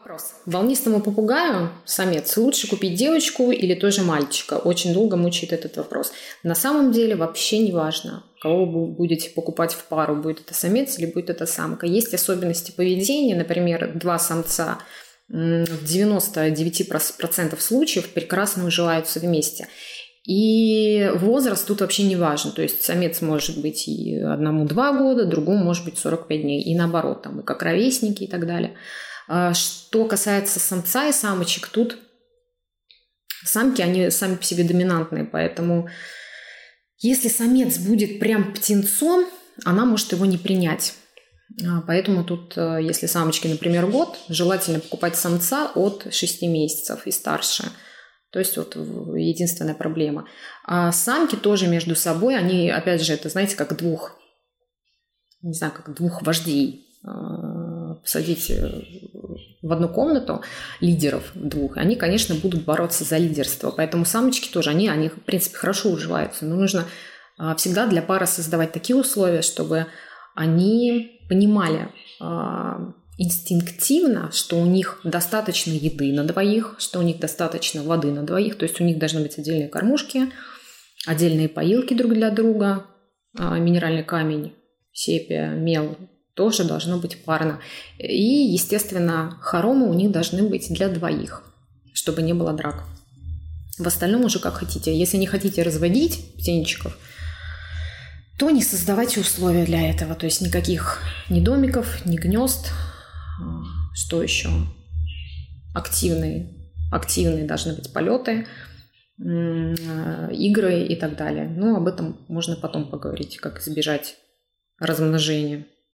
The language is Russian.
Вопрос. Волнистому попугаю, самец, лучше купить девочку или тоже мальчика? Очень долго мучает этот вопрос. На самом деле вообще не важно, кого вы будете покупать в пару, будет это самец или будет это самка. Есть особенности поведения, например, два самца в 99% случаев прекрасно уживаются вместе. И возраст тут вообще не важен. То есть самец может быть и одному два года, другому может быть 45 дней. И наоборот, там и как ровесники и так далее. А, что касается самца и самочек, тут самки, они сами по себе доминантные, поэтому если самец будет прям птенцом, она может его не принять. А, поэтому тут, э, если самочки, например, год, желательно покупать самца от 6 месяцев и старше. То есть вот единственная проблема. А самки тоже между собой, они, опять же, это, знаете, как двух, не знаю, как двух вождей а, посадить э, в одну комнату лидеров двух, они, конечно, будут бороться за лидерство. Поэтому самочки тоже, они, они в принципе, хорошо уживаются. Но нужно а, всегда для пары создавать такие условия, чтобы они понимали а, инстинктивно, что у них достаточно еды на двоих, что у них достаточно воды на двоих, то есть у них должны быть отдельные кормушки, отдельные поилки друг для друга, а, минеральный камень, сепия, мел, тоже должно быть парно. И, естественно, хоромы у них должны быть для двоих, чтобы не было драк. В остальном уже как хотите. Если не хотите разводить птенчиков, то не создавайте условия для этого. То есть никаких ни домиков, ни гнезд. А, что еще? Активные. Активные должны быть полеты, игры и так далее. Ну, об этом можно потом поговорить, как избежать размножения.